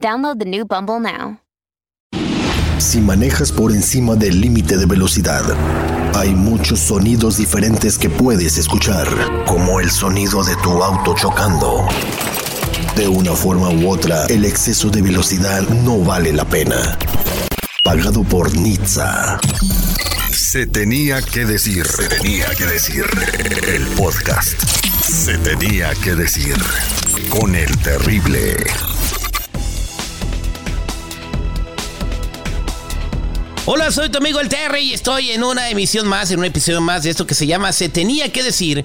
Download the new Bumble now. Si manejas por encima del límite de velocidad, hay muchos sonidos diferentes que puedes escuchar, como el sonido de tu auto chocando. De una forma u otra, el exceso de velocidad no vale la pena. Pagado por Nizza. Se tenía que decir. Se tenía que decir. El podcast. Se tenía que decir. Con el terrible. Hola, soy tu amigo el Terry y estoy en una emisión más, en un episodio más de esto que se llama Se tenía que decir.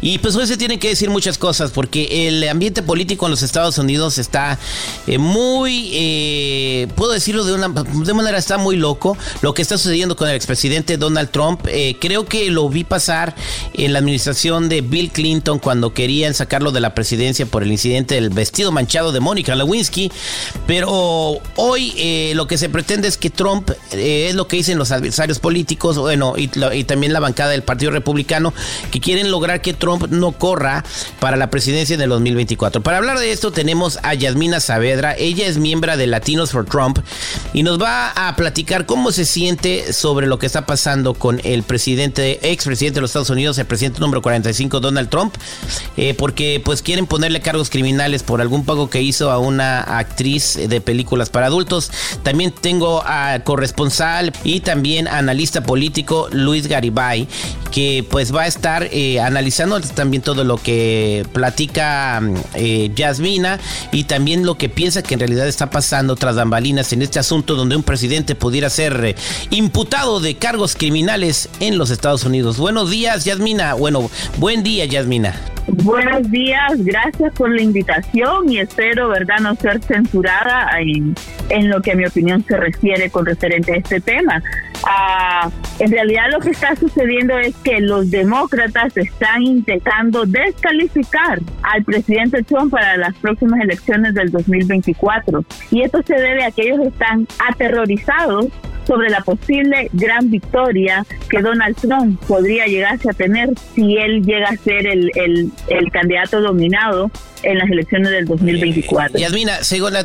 Y pues hoy se tienen que decir muchas cosas porque el ambiente político en los Estados Unidos está eh, muy, eh, puedo decirlo de una de manera, está muy loco. Lo que está sucediendo con el expresidente Donald Trump, eh, creo que lo vi pasar en la administración de Bill Clinton cuando querían sacarlo de la presidencia por el incidente del vestido manchado de Mónica Lewinsky. Pero hoy lo que se pretende es que Trump es lo que dicen los adversarios políticos, bueno, y, y, también la bancada del Partido Republicano, que quieren lograr que Trump no corra para la presidencia en el 2024. Para hablar de esto tenemos a Yasmina Saavedra, ella es miembro de Latinos for Trump y nos va a platicar cómo se siente sobre lo que está pasando con el presidente, expresidente de los Estados Unidos, el presidente número 45, Donald Trump, eh, porque pues quieren ponerle cargos criminales por algún pago que hizo a una actriz de películas para adultos. También tengo a corresponsal y también analista político Luis Garibay, que pues va a estar eh, analizando también todo lo que platica eh, Yasmina y también lo que piensa que en realidad está pasando tras bambalinas en este asunto donde un presidente pudiera ser eh, imputado de cargos criminales en los Estados Unidos. Buenos días, Yasmina. Bueno, buen día, Yasmina. Buenos días, gracias por la invitación y espero, ¿verdad?, no ser censurada en, en lo que a mi opinión se refiere con referente a este tema. Ah, en realidad lo que está sucediendo es que los demócratas están intentando descalificar al presidente Trump para las próximas elecciones del 2024 y esto se debe a que ellos están aterrorizados sobre la posible gran victoria que Donald Trump podría llegarse a tener si él llega a ser el, el, el candidato dominado en las elecciones del 2024. Yasmina,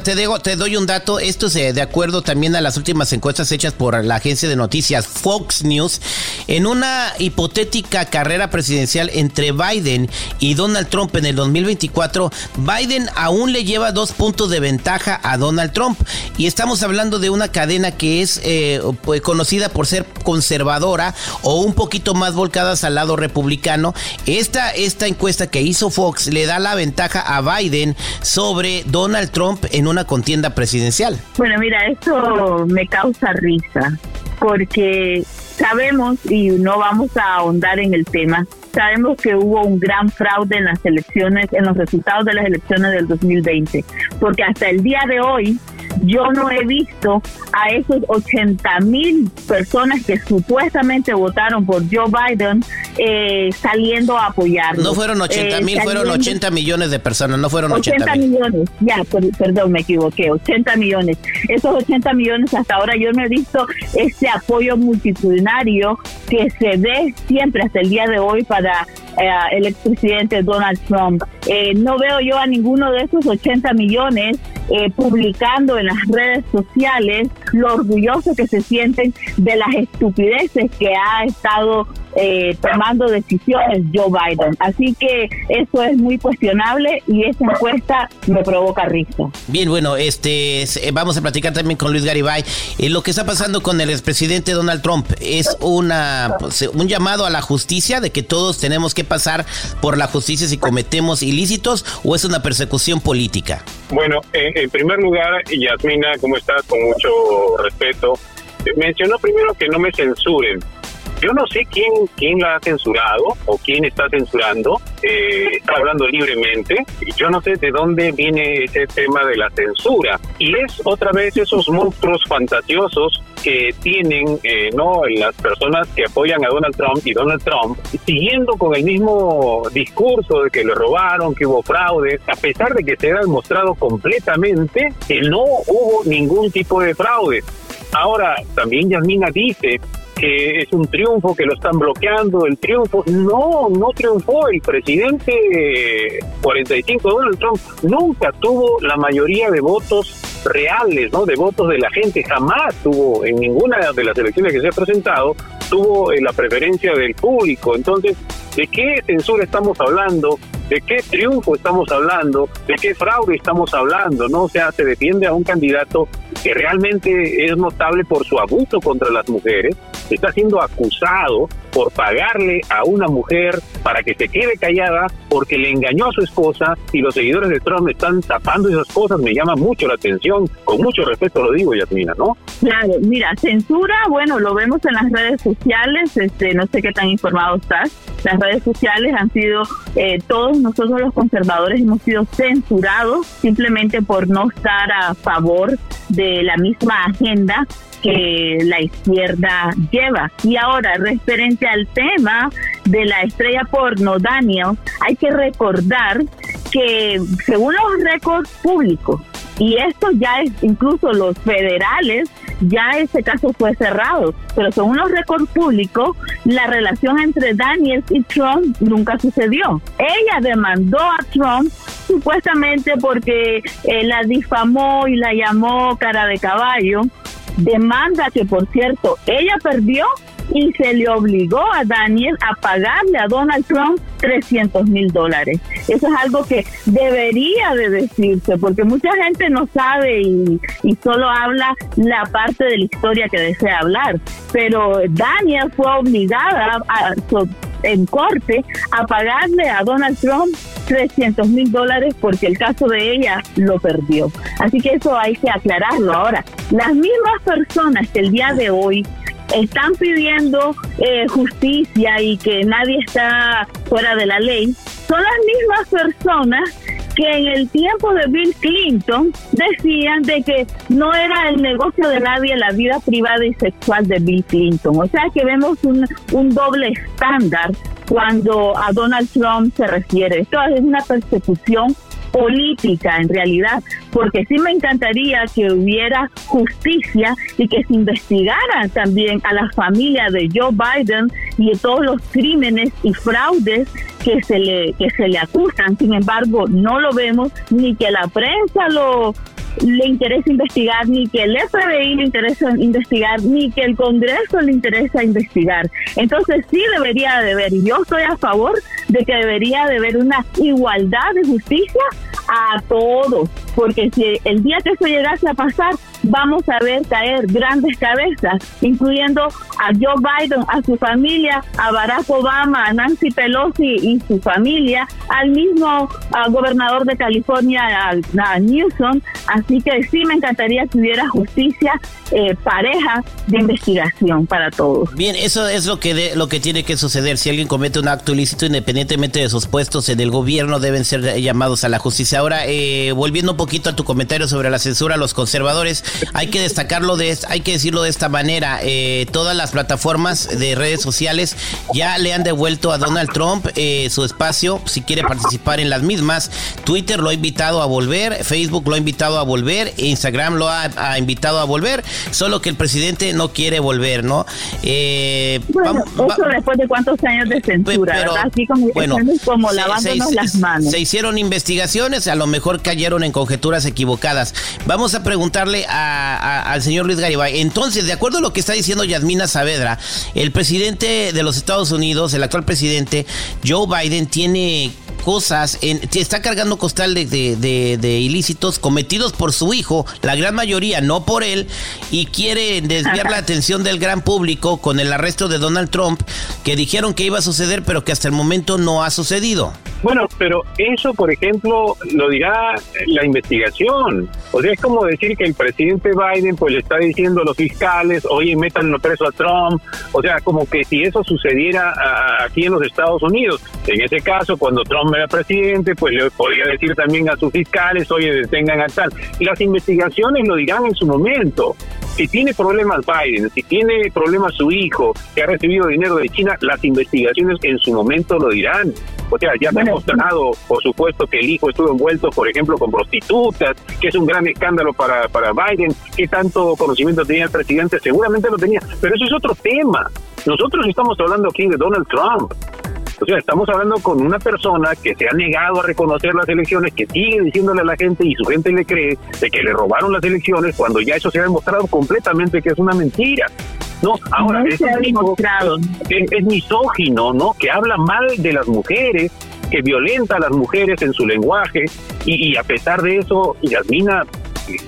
te, digo, te doy un dato. Esto es de acuerdo también a las últimas encuestas hechas por la agencia de noticias Fox News. En una hipotética carrera presidencial entre Biden y Donald Trump en el 2024, Biden aún le lleva dos puntos de ventaja a Donald Trump. Y estamos hablando de una cadena que es eh, pues, conocida por ser conservadora o un poquito más volcadas al lado republicano. Esta, esta encuesta que hizo Fox le da la ventaja a Biden sobre Donald Trump en una contienda presidencial? Bueno, mira, esto me causa risa porque sabemos, y no vamos a ahondar en el tema, sabemos que hubo un gran fraude en las elecciones, en los resultados de las elecciones del 2020, porque hasta el día de hoy yo no he visto a esos 80 mil personas que supuestamente votaron por Joe Biden eh, saliendo a apoyarlo. No fueron 80 eh, mil, fueron 80 millones de personas, no fueron 80, 80 millones. Ya, perdón, me equivoqué, 80 millones. Esos 80 millones hasta ahora yo no he visto ese apoyo multitudinario que se ve siempre hasta el día de hoy para el expresidente Donald Trump. no veo yo a ninguno de esos 80 millones publicando en las redes sociales lo orgulloso que se sienten de las estupideces que ha estado eh, tomando decisiones Joe Biden. Así que eso es muy cuestionable y esa encuesta me provoca risa. Bien, bueno, este eh, vamos a platicar también con Luis Garibay. Eh, lo que está pasando con el expresidente Donald Trump es una pues, un llamado a la justicia de que todos tenemos que pasar por la justicia si cometemos ilícitos o es una persecución política. Bueno, en primer lugar, Yasmina, ¿cómo estás? Con mucho respeto. Mencionó primero que no me censuren Yo no sé quién, quién la ha censurado o quién está censurando, eh, está hablando libremente. Yo no sé de dónde viene ese tema de la censura. Y es otra vez esos monstruos fantasiosos que tienen eh, no las personas que apoyan a Donald Trump y Donald Trump siguiendo con el mismo discurso de que le robaron, que hubo fraude, a pesar de que se ha demostrado completamente que no hubo ningún tipo de fraude. Ahora, también Yasmina dice que es un triunfo, que lo están bloqueando, el triunfo. No, no triunfó. El presidente 45, Donald Trump, nunca tuvo la mayoría de votos reales, ¿no? De votos de la gente. Jamás tuvo, en ninguna de las elecciones que se ha presentado, tuvo eh, la preferencia del público. Entonces, ¿de qué censura estamos hablando? ¿De qué triunfo estamos hablando? ¿De qué fraude estamos hablando? ¿No? O sea, se defiende a un candidato que realmente es notable por su abuso contra las mujeres, está siendo acusado por pagarle a una mujer para que se quede callada porque le engañó a su esposa y los seguidores de Trump están tapando esas cosas, me llama mucho la atención, con mucho respeto lo digo, Yasmina, ¿no? Claro, mira, censura, bueno, lo vemos en las redes sociales, este, no sé qué tan informado estás, las redes sociales han sido, eh, todos nosotros los conservadores hemos sido censurados simplemente por no estar a favor de la misma agenda que la izquierda lleva. Y ahora, referente al tema de la estrella porno, Daniel, hay que recordar que según los récords públicos, y esto ya es incluso los federales, ya ese caso fue cerrado, pero según los récords públicos, la relación entre Daniels y Trump nunca sucedió. Ella demandó a Trump supuestamente porque eh, la difamó y la llamó cara de caballo demanda que por cierto ella perdió y se le obligó a Daniel a pagarle a Donald Trump 300 mil dólares. Eso es algo que debería de decirse, porque mucha gente no sabe y, solo habla la parte de la historia que desea hablar. Pero Daniel fue obligada en corte a pagarle a Donald Trump 300 mil dólares porque el caso de ella lo perdió. Así que eso hay que aclararlo. Ahora, las mismas personas que el día de hoy están pidiendo eh, justicia y que nadie está fuera de la ley, son las mismas personas que en el tiempo de Bill Clinton decían de que no era el negocio de nadie la vida privada y sexual de Bill Clinton. O sea que vemos un, un doble estándar cuando a Donald Trump se refiere. Esto es una persecución política en realidad, porque sí me encantaría que hubiera justicia y que se investigara también a la familia de Joe Biden y de todos los crímenes y fraudes que se le que se le acusan. Sin embargo, no lo vemos ni que la prensa lo le interesa investigar, ni que el FBI le interesa investigar, ni que el Congreso le interesa investigar. Entonces sí debería de haber, y yo estoy a favor de que debería de haber una igualdad de justicia a todos, porque si el día que eso llegase a pasar, vamos a ver caer grandes cabezas, incluyendo a Joe Biden, a su familia, a Barack Obama, a Nancy Pelosi y su familia, al mismo gobernador de California, a, Newsom. Así que sí me encantaría que hubiera justicia eh, pareja de investigación para todos. Bien, eso es lo que lo que tiene que suceder. Si alguien comete un acto ilícito, independientemente de sus puestos en el gobierno, deben ser llamados a la justicia. Ahora, eh, volviendo un poquito a tu comentario sobre la censura los conservadores, hay que destacarlo de hay que decirlo de esta manera. Eh, todas las plataformas de redes sociales ya le han devuelto a Donald Trump eh, su espacio si quiere participar en las mismas. Twitter lo ha invitado a volver, Facebook lo ha invitado a volver, Instagram lo ha, invitado a volver, solo que el presidente no quiere volver, ¿no? Eh, bueno, eso después de cuántos años de censura, ¿verdad? Así como, bueno, como lavándonos las manos. Se hicieron investigaciones, a lo mejor cayeron en conjeturas equivocadas. Vamos a preguntarle a, al señor Luis Garibay. Entonces, de acuerdo a lo que está diciendo Yasmina Saavedra, el presidente de los Estados Unidos, el actual presidente, Joe Biden, tiene cosas, en, está cargando costal de, de, de, ilícitos cometidos por su hijo, la gran mayoría no por él, y quiere desviar la atención del gran público con el arresto de Donald Trump, que dijeron que iba a suceder, pero que hasta el momento no ha sucedido. Bueno, pero eso, por ejemplo, lo dirá la investigación. O sea, es como decir que el presidente Biden pues le está diciendo a los fiscales, oye, metan preso a Trump. O sea, como que si eso sucediera aquí en los Estados Unidos. En ese caso, cuando Trump era presidente, pues le podría decir también a sus fiscales, oye, detengan a tal. Y las investigaciones lo dirán en su momento. Si tiene problemas Biden, si tiene problemas su hijo, que ha recibido dinero de China, las investigaciones en su momento lo dirán. O sea, ya se ha mostrado, por supuesto, que el hijo estuvo envuelto, por ejemplo, con prostitutas, que es un gran escándalo para, para Biden, que tanto conocimiento tenía el presidente, seguramente lo tenía, pero eso es otro tema. Nosotros estamos hablando aquí de Donald Trump. O sea, estamos hablando con una persona que se ha negado a reconocer las elecciones, que sigue diciéndole a la gente y su gente le cree de que le robaron las elecciones cuando ya eso se ha demostrado completamente que es una mentira. No, ahora es, demostrado. Es, misógino, ¿no? Que habla mal de las mujeres, que violenta a las mujeres en su lenguaje y, a pesar de eso, Yasmina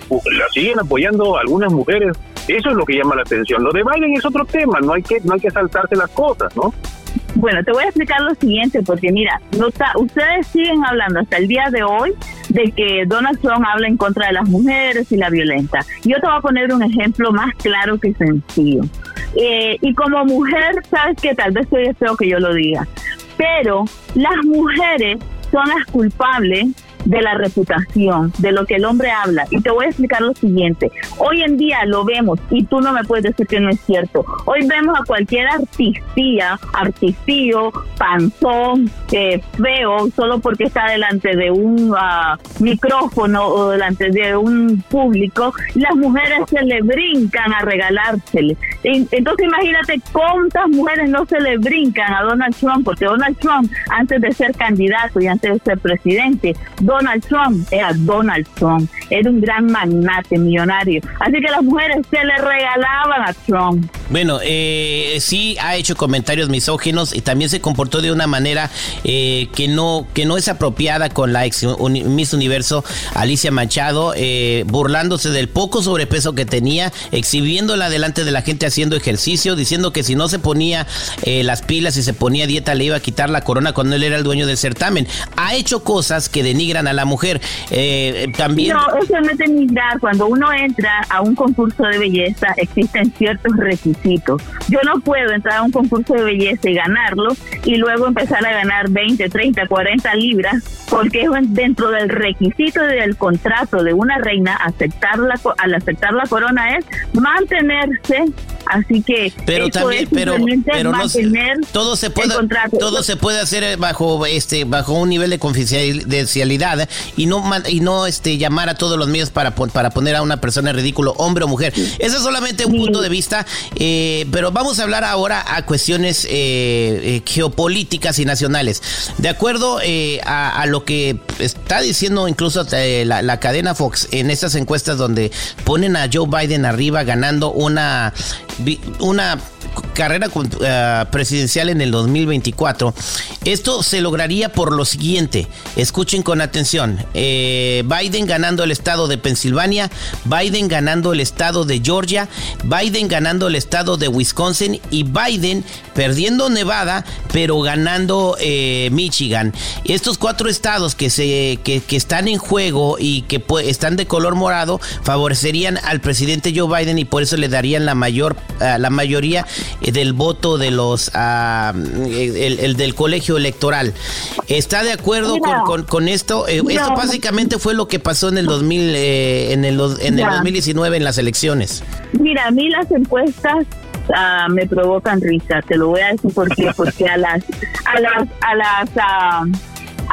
la siguen apoyando algunas mujeres. Eso es lo que llama la atención. Lo de Biden es otro tema, no hay que no hay que saltarse las cosas, ¿no? Bueno, te voy a explicar lo siguiente, porque mira, ustedes siguen hablando hasta el día de hoy de que Donald Trump habla en contra de las mujeres y la violenta. Yo te voy a poner un ejemplo más claro que sencillo. Eh, y como mujer, sabes que tal vez soy feo que yo lo diga, pero las mujeres son las culpables de la reputación, de lo que el hombre habla. Y te voy a explicar lo siguiente. Hoy en día lo vemos y tú no me puedes decir que no es cierto. Hoy vemos a cualquier artistía, artistío, panzón, eh, feo, solo porque está delante de un ah, micrófono o delante de un público, las mujeres se le brincan a regalársele. Entonces imagínate cuántas mujeres no se le brincan a Donald Trump, porque Donald Trump, antes de ser candidato y antes de ser presidente, Donald Trump era Donald Trump, era un gran magnate millonario. Así que las mujeres se le regalaban a Trump. Bueno, eh, sí ha hecho comentarios misóginos y también se comportó de una manera eh, que no que no es apropiada con la ex Miss Universo Alicia Machado, eh, burlándose del poco sobrepeso que tenía, exhibiéndola delante de la gente haciendo ejercicio, diciendo que si no se ponía eh, las pilas y se ponía dieta le iba a quitar la corona cuando él era el dueño del certamen. Ha hecho cosas que denigran a la mujer. también. No, eso no es denigrar. Cuando uno entra a un concurso de belleza existen ciertos requisitos yo no puedo entrar a un concurso de belleza y ganarlo y luego empezar a ganar 20, 30, 40 libras porque es dentro del requisito del contrato de una reina aceptar la, al aceptar la corona es mantenerse Así que pero también pero, pero no, todo se puede todo se puede hacer bajo este bajo un nivel de confidencialidad y no y no este llamar a todos los medios para para poner a una persona en ridículo hombre o mujer. Ese es solamente un punto de vista eh, pero vamos a hablar ahora a cuestiones eh, eh, geopolíticas y nacionales. De acuerdo a, lo que está diciendo incluso la, la cadena Fox en estas encuestas donde ponen a Joe Biden arriba ganando una una carrera uh, presidencial en el 2024. Esto se lograría por lo siguiente. Escuchen con atención. Eh, Biden ganando el estado de Pensilvania, Biden ganando el estado de Georgia, Biden ganando el estado de Wisconsin y Biden perdiendo Nevada, pero ganando eh, Michigan. Estos cuatro estados que, se, que, están en juego y que están de color morado favorecerían al presidente Joe Biden y por eso le darían la mayor uh, la mayoría eh, del voto de los ah, el, del colegio electoral. ¿Está de acuerdo con, esto? Eh, esto básicamente fue lo que pasó en el 2000 eh, en el en el 2019 en las elecciones. Mira, a mí las encuestas ah, me provocan risa, te lo voy a decir porque porque a las a las a las ah,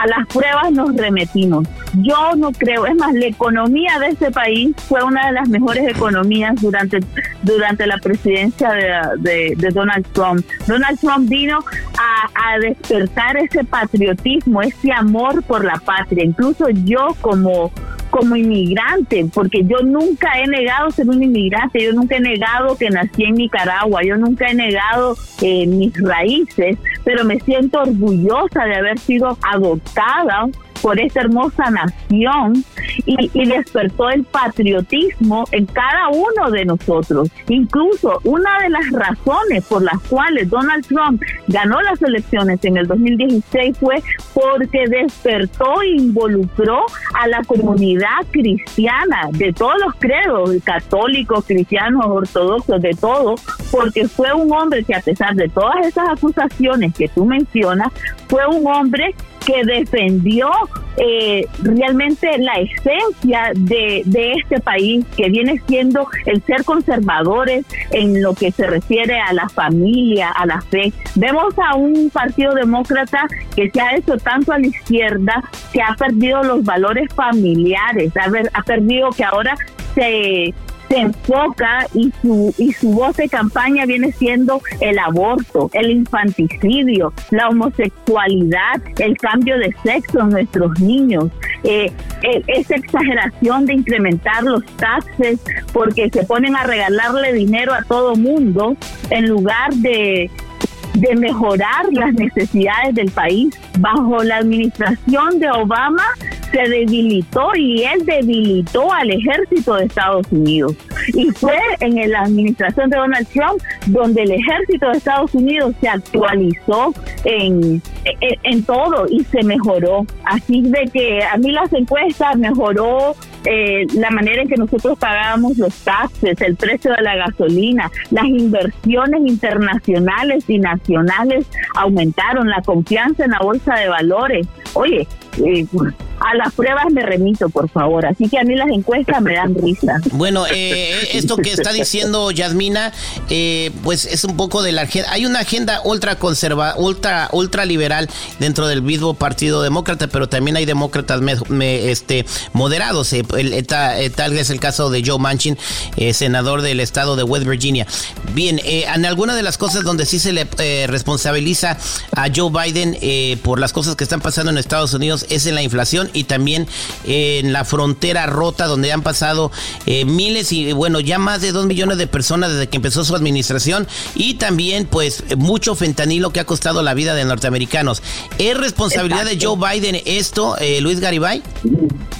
a las pruebas nos remetimos. Yo no creo, es más, la economía de este país fue una de las mejores economías durante, durante la presidencia de, Donald Trump. Donald Trump vino a, despertar ese patriotismo, ese amor por la patria. Incluso yo como como inmigrante, porque yo nunca he negado ser un inmigrante, yo nunca he negado que nací en Nicaragua, yo nunca he negado eh, mis raíces, pero me siento orgullosa de haber sido adoptada por esta hermosa nación y, y, despertó el patriotismo en cada uno de nosotros. Incluso una de las razones por las cuales Donald Trump ganó las elecciones en el 2016 fue porque despertó e involucró a la comunidad cristiana de todos los credos, católicos, cristianos, ortodoxos, de todo, porque fue un hombre que a pesar de todas esas acusaciones que tú mencionas, fue un hombre que defendió eh, realmente la esencia de, este país, que viene siendo el ser conservadores en lo que se refiere a la familia, a la fe. Vemos a un partido demócrata que se ha hecho tanto a la izquierda, que ha perdido los valores familiares, ha perdido que ahora se se enfoca y su, y su voz de campaña viene siendo el aborto, el infanticidio, la homosexualidad, el cambio de sexo en nuestros niños, eh, eh, esa exageración de incrementar los taxes porque se ponen a regalarle dinero a todo mundo en lugar de de mejorar las necesidades del país. Bajo la administración de Obama se debilitó y él debilitó al ejército de Estados Unidos. Y fue en la administración de Donald Trump donde el ejército de Estados Unidos se actualizó en, en, todo y se mejoró. Así de que a mí las encuestas mejoró eh, la manera en que nosotros pagábamos los taxes, el precio de la gasolina, las inversiones internacionales y nacionales aumentaron, la confianza en la bolsa de valores. Oye, eh, a las pruebas me remito, por favor. Así que a mí las encuestas me dan risa. Bueno, eh, esto que está diciendo Yasmina, eh, pues es un poco de la agenda. Hay una agenda ultra conserva, ultra, ultra liberal dentro del mismo Partido Demócrata, pero también hay demócratas este, moderados. Eh, tal es el caso de Joe Manchin, senador del estado de West Virginia. Bien, en alguna de las cosas donde sí se le responsabiliza a Joe Biden por las cosas que están pasando en Estados Unidos es en la inflación y también en la frontera rota donde han pasado eh, miles y bueno, ya más de dos millones de personas desde que empezó su administración y también pues mucho fentanilo que ha costado la vida de norteamericanos. ¿Es responsabilidad de Joe Biden esto, eh, Luis Garibay?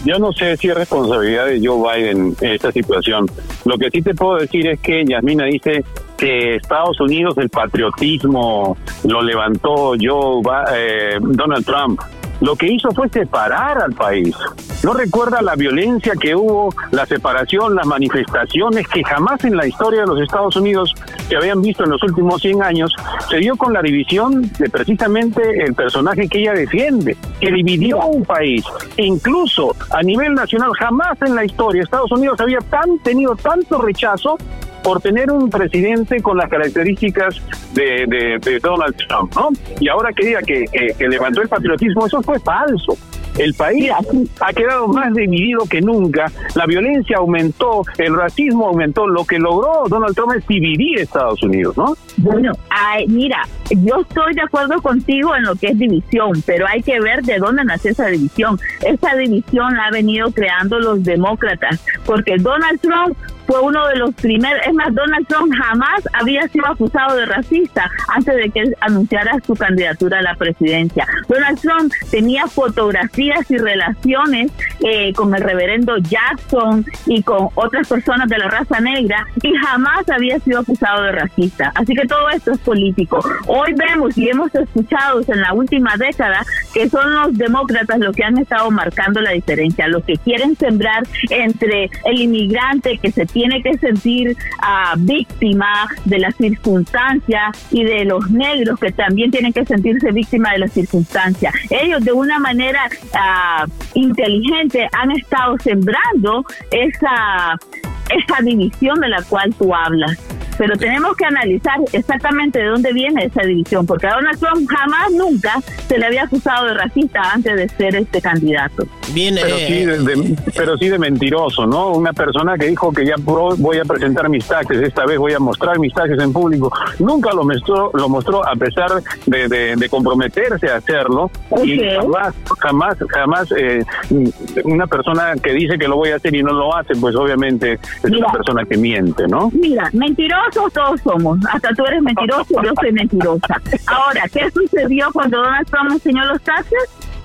Yo no sé si es responsabilidad de Joe Biden esta situación. Lo que sí te puedo decir es que Yasmina dice que Estados Unidos el patriotismo lo levantó Joe eh, Donald Trump lo que hizo fue separar al país. No recuerda la violencia que hubo, la separación, las manifestaciones que jamás en la historia de los Estados Unidos se habían visto en los últimos 100 años, se dio con la división de precisamente el personaje que ella defiende, que dividió un país. Incluso a nivel nacional, jamás en la historia Estados Unidos había tan, tenido tanto rechazo por tener un presidente con las características de, Donald Trump, ¿no? Y ahora que diga que, que levantó el patriotismo, eso fue falso. El país ha quedado más dividido que nunca, la violencia aumentó, el racismo aumentó, lo que logró Donald Trump es dividir Estados Unidos, ¿no? Bueno, mira, yo estoy de acuerdo contigo en lo que es división, pero hay que ver de dónde nace esa división. Esa división la ha venido creando los demócratas, porque Donald Trump fue uno de los primeros, es más, Donald Trump jamás había sido acusado de racista antes de que anunciara su candidatura a la presidencia. Donald Trump tenía fotografías y relaciones eh, con el reverendo Jackson y con otras personas de la raza negra y jamás había sido acusado de racista. Así que todo esto es político. Hoy vemos y hemos escuchado en la última década que son los demócratas los que han estado marcando la diferencia, los que quieren sembrar entre el inmigrante que se tiene tiene que sentir uh, víctima de las circunstancias y de los negros que también tienen que sentirse víctimas de las circunstancias. Ellos de una manera uh, inteligente han estado sembrando esa, esa división de la cual tú hablas. Pero tenemos que analizar exactamente de dónde viene esa división, porque a Donald Trump jamás, nunca se le había acusado de racista antes de ser este candidato. Bien, Pero, eh, sí de, pero sí de mentiroso, ¿no? Una persona que dijo que ya voy a presentar mis taxes, esta vez voy a mostrar mis taxes en público, nunca lo mostró, lo mostró a pesar de, de- de comprometerse a hacerlo y jamás, jamás, jamás eh, una persona que dice que lo voy a hacer y no lo hace, pues obviamente es Mira. una persona que miente, ¿no? Mira, todos somos. Hasta tú eres mentiroso, yo soy mentirosa. Ahora, ¿qué sucedió cuando Donald Trump enseñó los taxes?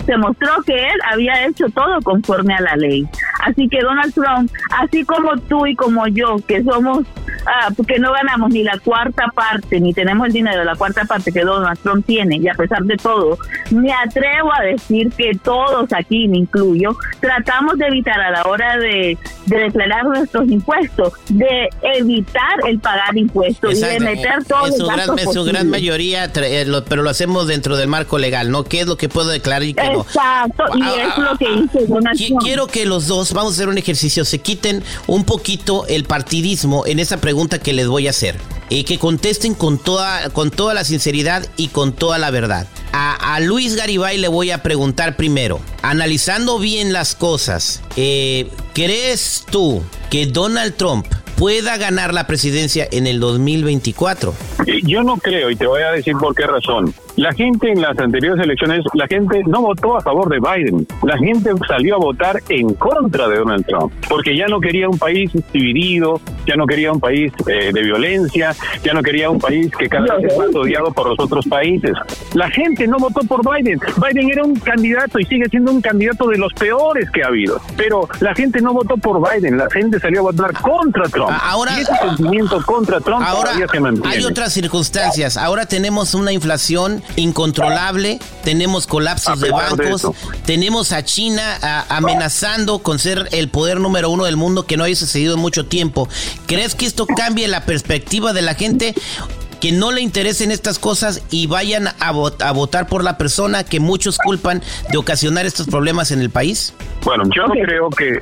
Se mostró que él había hecho todo conforme a la ley. Así que Donald Trump, así como tú y como yo, que somos, ah, que no ganamos ni la cuarta parte, ni tenemos el dinero de la cuarta parte que Donald Trump tiene, y a pesar de todo, me atrevo a decir que todos aquí, me incluyo, tratamos de evitar a la hora de, de declarar nuestros impuestos, de evitar el pagar impuestos y de exacto, meter todos en los su gran, gastos en su gran mayoría, eh, pero lo hacemos dentro del marco legal, ¿no? ¿Qué es lo que puedo declarar y qué no? Exacto, y Ah, es ah, lo que hizo Donald Qui- Trump. Quiero que los dos, vamos a hacer un ejercicio, se quiten un poquito el partidismo en esa pregunta que les voy a hacer. Y que contesten con toda, con toda la sinceridad y con toda la verdad. A, a Luis Garibay le voy a preguntar primero, analizando bien las cosas, eh, ¿crees tú que Donald Trump pueda ganar la presidencia en el 2024? Yo no creo, y te voy a decir por qué razón. La gente en las anteriores elecciones, la gente no votó a favor de Biden. La gente salió a votar en contra de Donald Trump, porque ya no quería un país dividido, ya no quería un país eh, de violencia, ya no quería un país que cada vez es más odiado por los otros países. La gente no votó por Biden. Biden era un candidato y sigue siendo un candidato de los peores que ha habido. Pero la gente no votó por Biden, la gente salió a votar contra Trump. A- ahora- y ese sentimiento contra Trump Ahora todavía se mantiene. hay otras circunstancias. Ahora tenemos una inflación incontrolable, tenemos colapsos de bancos, tenemos a China a- amenazando con ser el poder número uno del mundo que no haya sucedido en mucho tiempo. ¿Crees que esto cambie la perspectiva de la gente? Que no le interesen estas cosas y vayan a, vot- a votar por la persona que muchos culpan de ocasionar estos problemas en el país? Bueno, yo creo que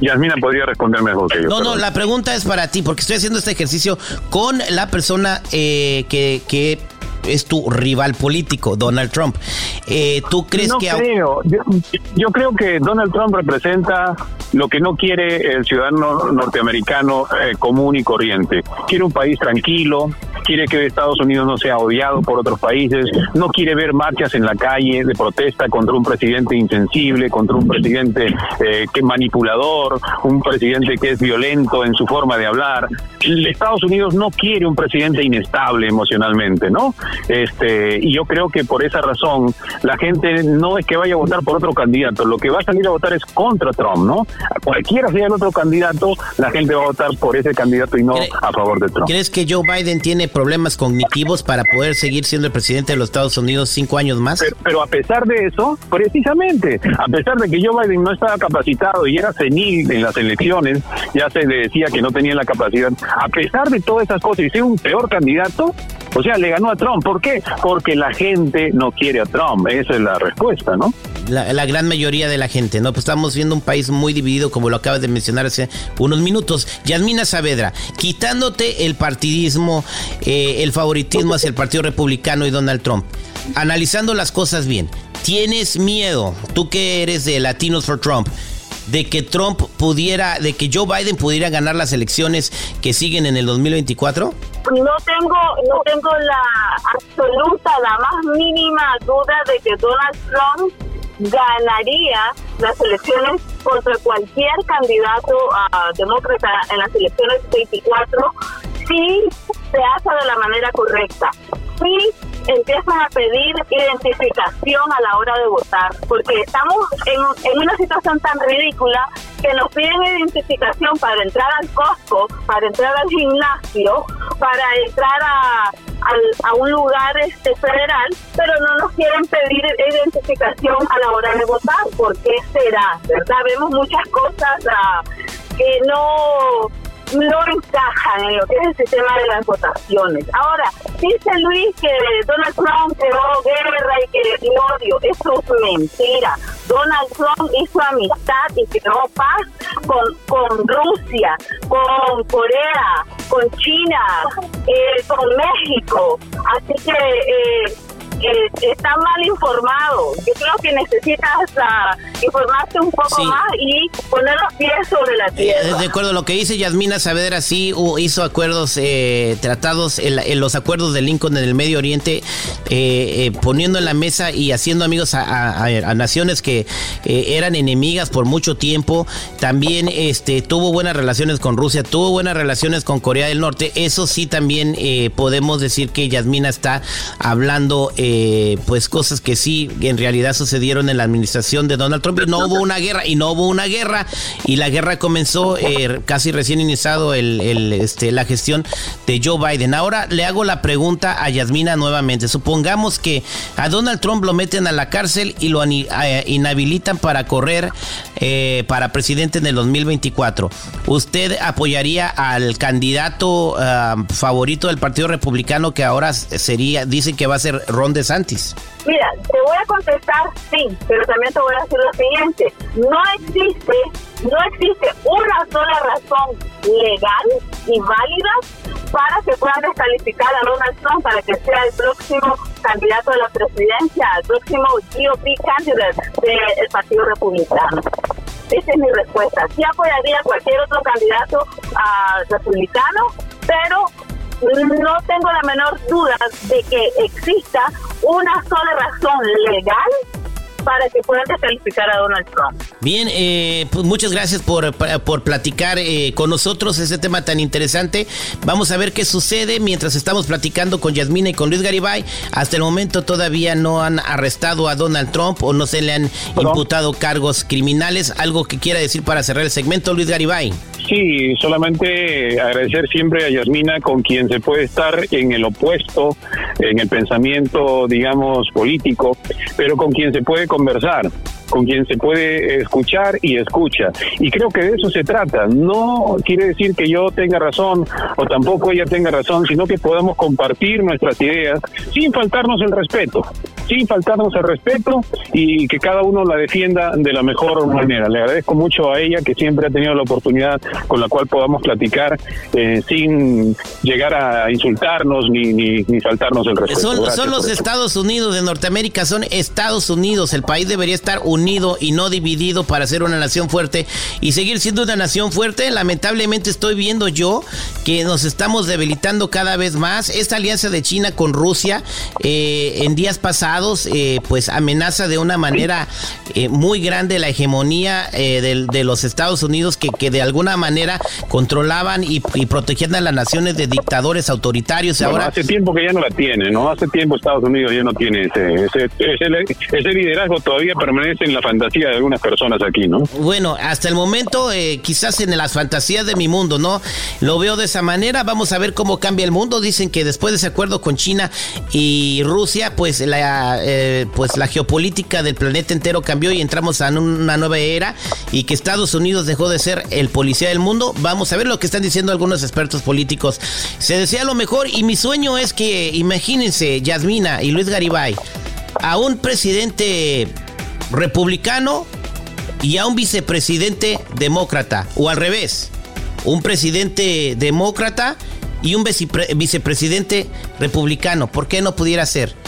Yasmina podría responder mejor que yo. No, no, la pregunta es para ti, porque estoy haciendo este ejercicio con la persona eh, que, que es tu rival político, Donald Trump. Eh, ¿Tú crees no que... creo. Yo, yo creo que Donald Trump representa lo que no quiere el ciudadano norteamericano eh, común y corriente. Quiere un país tranquilo, quiere que Estados Unidos no sea odiado por otros países, no quiere ver marchas en la calle de protesta contra un presidente insensible, contra un presidente eh, que manipulador, un presidente que es violento en su forma de hablar. Estados Unidos no quiere un presidente inestable emocionalmente, ¿no? Este, y yo creo que por esa razón la gente no es que vaya a votar por otro candidato, lo que va a salir a votar es contra Trump, ¿no? Cualquiera sea el otro candidato, la gente va a votar por ese candidato y no ¿Cre- a favor de Trump. ¿Crees que Joe Biden tiene problemas cognitivos para poder seguir siendo el presidente de los Estados Unidos cinco años más? Pero, pero a pesar de eso, precisamente, a pesar de que Joe Biden no estaba capacitado y era senil en las elecciones, ya se le decía que no tenía la capacidad, a pesar de todas esas cosas y ser un peor candidato, o sea, le ganó a Trump. ¿Por qué? Porque la gente no quiere a Trump. Esa es la respuesta, ¿no? La, la gran mayoría de la gente, ¿no? Pues estamos viendo un país muy dividido, como lo acabas de mencionar hace unos minutos. Yasmina Saavedra, quitándote el partidismo, eh, el favoritismo hacia el Partido Republicano y Donald Trump, analizando las cosas bien, ¿tienes miedo, tú que eres de Latinos for Trump, de que Trump pudiera, de que Joe Biden pudiera ganar las elecciones que siguen en el 2024? no tengo no tengo la absoluta la más mínima duda de que Donald Trump ganaría las elecciones contra cualquier candidato a demócrata en las elecciones 24 si se hace de la manera correcta empiezan a pedir identificación a la hora de votar porque estamos en, una situación tan ridícula que nos piden identificación para entrar al Costco, para entrar al gimnasio, para entrar a un lugar este federal, pero no nos quieren pedir identificación a la hora de votar. ¿Por qué será? ¿Verdad? Vemos muchas cosas ah, que no no encajan en lo que es el sistema de las votaciones. Ahora, dice Luis que Donald Trump creó guerra y que y odio. Eso es mentira. Donald Trump hizo amistad y creó paz con, con Rusia, con Corea, con China, eh, con México. Así que eh, eh, está mal informado. Yo creo que necesitas uh, informarte un poco más y poner los pies sobre la tierra. de acuerdo, lo que dice Yasmina Saavedra sí hizo acuerdos, eh, tratados en, los acuerdos de Lincoln en el Medio Oriente, eh, poniendo en la mesa y haciendo amigos a, naciones que eran enemigas por mucho tiempo. También este, tuvo buenas relaciones con Rusia, tuvo buenas relaciones con Corea del Norte. Eso sí también podemos decir que Yasmina está hablando eh, pues cosas que sí en realidad sucedieron en la administración de Donald Trump. No hubo una guerra y no hubo una guerra y la guerra comenzó eh, casi recién iniciado el, este, la gestión de Joe Biden. Ahora le hago la pregunta a Yasmina nuevamente. Supongamos que a Donald Trump lo meten a la cárcel y lo eh, inhabilitan para correr para presidente en el 2024. ¿Usted apoyaría al candidato ah, favorito del Partido Republicano que ahora sería, dicen que va a ser Ron de Santis? Mira, te voy a contestar sí, pero también te voy a decir No existe, no existe una sola razón legal y válida para que puedan descalificar a Donald Trump para que sea el próximo candidato de la presidencia, el próximo GOP candidate del Partido Republicano. Esa es mi respuesta. Sí apoyaría a cualquier otro candidato uh, republicano, pero no tengo la menor duda de que exista una sola razón legal para que puedan descalificar a Donald Trump. Bien, eh, pues muchas gracias por, por platicar eh, con nosotros ese tema tan interesante. Vamos a ver qué sucede mientras estamos platicando con Yasmina y con Luis Garibay. Hasta el momento todavía no han arrestado a Donald Trump o no se le han imputado cargos criminales. ¿Algo que quiera decir para cerrar el segmento, Luis Garibay? Sí, solamente agradecer siempre a Yasmina con quien se puede estar en el opuesto, en el pensamiento, digamos, político, pero con quien se puede conversar con quien se puede escuchar y escucha. Y creo que de eso se trata. No quiere decir que yo tenga razón o tampoco ella tenga razón, sino que podamos compartir nuestras ideas sin faltarnos el respeto, sin faltarnos el respeto y que cada uno la defienda de la mejor manera. Le agradezco mucho a ella que siempre ha tenido la oportunidad con la cual podamos platicar eh, sin llegar a insultarnos ni, ni, ni faltarnos el respeto. Son, son los Estados Unidos de Norteamérica, son Estados Unidos. El país debería estar unido unido y no dividido para ser una nación fuerte y seguir siendo una nación fuerte. Lamentablemente estoy viendo yo que nos estamos debilitando cada vez más. Esta alianza de China con Rusia eh, en días pasados eh, pues amenaza de una manera eh, muy grande la hegemonía de, los Estados Unidos que, que, de alguna manera controlaban y, protegían a las naciones de dictadores autoritarios. Ahora hace tiempo que ya no la tiene, ¿no? Hace tiempo Estados Unidos ya no tiene ese, ese, ese liderazgo todavía permanece en la fantasía de algunas personas aquí, ¿no? Bueno, hasta el momento, eh, quizás en las fantasías de mi mundo, ¿no? Lo veo de esa manera. Vamos a ver cómo cambia el mundo. Dicen que después de ese acuerdo con China y Rusia, pues la, eh, pues la geopolítica del planeta entero cambió y entramos a una nueva era y que Estados Unidos dejó de ser el policía del mundo. Vamos a ver lo que están diciendo algunos expertos políticos. Se desea lo mejor y mi sueño es que, imagínense, Yasmina y Luis Garibay, a un presidente republicano y a un vicepresidente demócrata, o al revés, un presidente demócrata y un vicepresidente republicano. ¿Por qué no pudiera ser?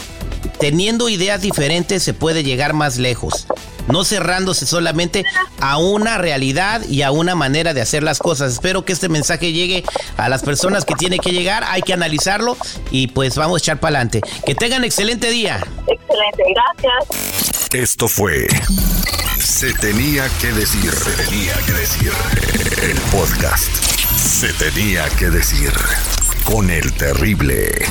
Teniendo ideas diferentes se puede llegar más lejos, no cerrándose solamente a una realidad y a una manera de hacer las cosas. Espero que este mensaje llegue a las personas que tiene que llegar, hay que analizarlo y pues vamos a echar para adelante. Que tengan excelente día. Excelente, gracias. Esto fue Se tenía que decir. Se tenía que decir. El podcast. Se tenía que decir. Con el terrible.